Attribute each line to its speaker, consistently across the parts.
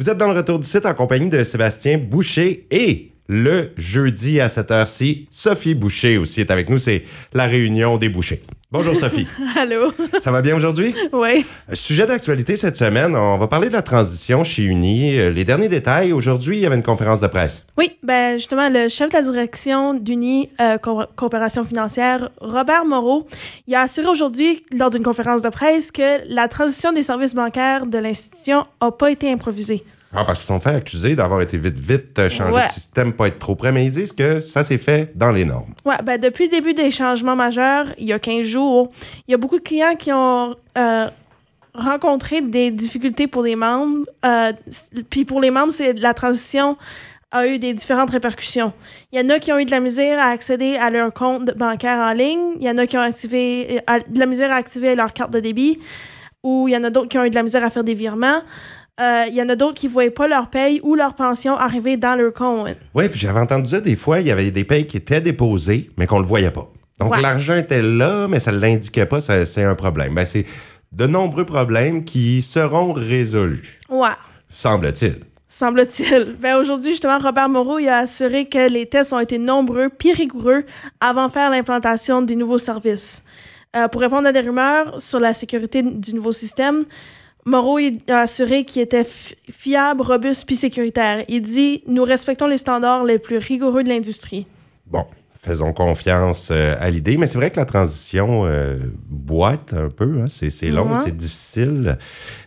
Speaker 1: Vous êtes dans le retour du site en compagnie de Sébastien Boucher et le jeudi à cette heure-ci, Sophie Boucher aussi est avec nous. C'est la réunion des bouchers. Bonjour Sophie.
Speaker 2: Allô?
Speaker 1: Ça va bien aujourd'hui?
Speaker 2: Oui.
Speaker 1: Sujet d'actualité cette semaine, on va parler de la transition chez Uni. Euh, Les derniers détails, aujourd'hui, il y avait une conférence de presse.
Speaker 2: Oui, ben justement, le chef de la direction d'Uni euh, Co- Coopération financière, Robert Moreau, il a assuré aujourd'hui, lors d'une conférence de presse, que la transition des services bancaires de l'institution n'a pas été improvisée.
Speaker 1: Ah, parce qu'ils sont fait accuser d'avoir été vite, vite euh, changé
Speaker 2: Ouais.
Speaker 1: de système, pas être trop près, mais ils disent que ça s'est fait dans les normes.
Speaker 2: Ouais, ben depuis le début des changements majeurs, il y a 15 jours, il y a beaucoup de clients qui ont euh, rencontré des difficultés pour les membres. euh, Puis pour les membres, c'est la transition a eu des différentes répercussions. Il y en a qui ont eu de la misère à accéder à leur compte bancaire en ligne. Il y en a qui ont activé, à- de la misère à activer leur carte de débit. Ou il y en a d'autres qui ont eu de la misère à faire des virements. Euh, il y en a d'autres qui ne voyaient pas leur paye ou leur pension arriver dans leur compte.
Speaker 1: Oui, puis j'avais entendu dire des fois, il y avait des payes qui étaient déposées, mais qu'on ne le voyait pas. Donc
Speaker 2: Ouais.
Speaker 1: l'argent était là, mais ça ne l'indiquait pas, ça- c'est un problème. Ben, c'est de nombreux problèmes qui seront résolus,
Speaker 2: Ouais.
Speaker 1: semble-t-il.
Speaker 2: Semble-t-il. Ben aujourd'hui, justement, Robert Moreau il a assuré que les tests ont été nombreux puis rigoureux avant de faire l'implantation des nouveaux services. Euh, pour répondre à des rumeurs sur la sécurité du nouveau système, Moreau a assuré qu'il était fi- fiable, robuste puis sécuritaire. Il dit Nous respectons les standards les plus rigoureux de l'industrie.
Speaker 1: Bon, faisons confiance euh, à l'idée, mais c'est vrai que la transition euh, boite un peu, hein, c'est long,
Speaker 2: Ouais.
Speaker 1: c'est difficile.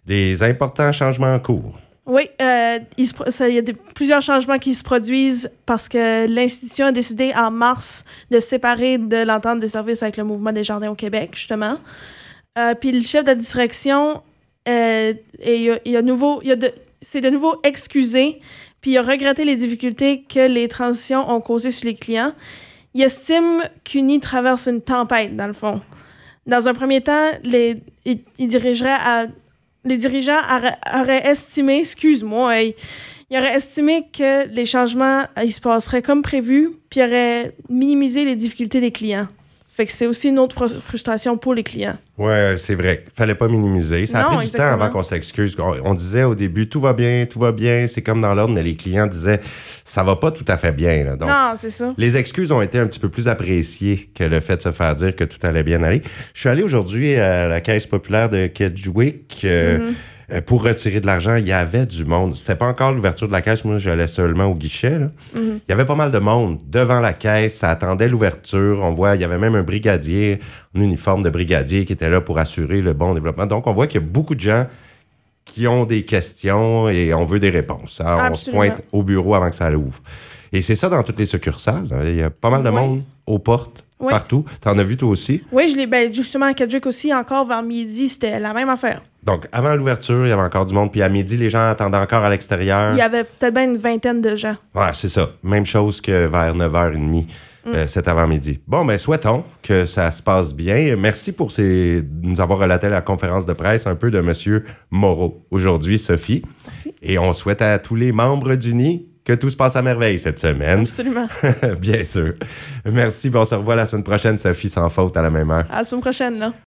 Speaker 1: Des importants changements en cours.
Speaker 2: Oui, euh, il ça- y a plusieurs changements qui se produisent parce que l'institution a décidé en mars de se séparer de l'entente des services avec le mouvement des jardins au Québec, justement. Euh, puis le chef de la direction, euh, et il a, il a nouveau, de, c'est de nouveau excusé, puis il a regretté les difficultés que les transitions ont causées sur les clients. Il estime qu'Uni traverse une tempête, dans le fond. Dans un premier temps, les, dirigeants auraient, estimé, excuse-moi, hey, ils auraient estimé que les changements, ils se passeraient comme prévu, puis ils auraient minimisé les difficultés des clients. Fait que c'est aussi une autre frus- frustration pour les clients.
Speaker 1: Ouais, c'est vrai. Fallait pas minimiser. Ça a pris du temps avant qu'on s'excuse. On, disait au début tout va bien, tout va bien, c'est comme dans l'ordre, mais les clients disaient ça va pas tout à fait bien. là. Donc,
Speaker 2: non, c'est ça.
Speaker 1: les excuses ont été un petit peu plus appréciées que le fait de se faire dire que tout allait bien aller. Je suis allé aujourd'hui à la caisse populaire de Kedgewick euh,
Speaker 2: Mm-hmm.
Speaker 1: Pour retirer de l'argent. Il y avait du monde. C'était pas encore l'ouverture de la caisse. Moi, j'allais seulement au guichet. là.
Speaker 2: Mm-hmm.
Speaker 1: Il y avait pas mal de monde devant la caisse. Ça attendait l'ouverture. On voit, il y avait même un brigadier en uniforme de brigadier qui était là pour assurer le bon développement. Donc, on voit qu'il y a beaucoup de gens qui ont des questions et on veut des réponses. Alors, on se pointe au bureau avant que ça l'ouvre. Et c'est ça dans toutes les succursales. hein. Il y a pas mal de
Speaker 2: Oui.
Speaker 1: monde aux portes,
Speaker 2: Oui.
Speaker 1: partout. T'en as vu toi aussi?
Speaker 2: Oui, je l'ai, ben, justement, à Kedgewick aussi, encore vers midi, c'était la même affaire.
Speaker 1: Donc, avant l'ouverture, il y avait encore du monde. Puis à midi, les gens attendaient encore à l'extérieur.
Speaker 2: Il y avait peut-être bien une vingtaine de gens.
Speaker 1: Ouais, c'est ça. Même chose que vers 9h30 euh, cet avant-midi. Bon, ben souhaitons que ça se passe bien. Merci pour ces, nous avoir relaté la conférence de presse un peu de M. Moreau aujourd'hui, Sophie.
Speaker 2: Merci.
Speaker 1: Et on souhaite à tous les membres d'Uni que tout se passe à merveille cette semaine.
Speaker 2: Absolument.
Speaker 1: Bien sûr. Merci. Bon, on se revoit la semaine prochaine, Sophie, sans faute, à la même heure.
Speaker 2: À la semaine prochaine, là.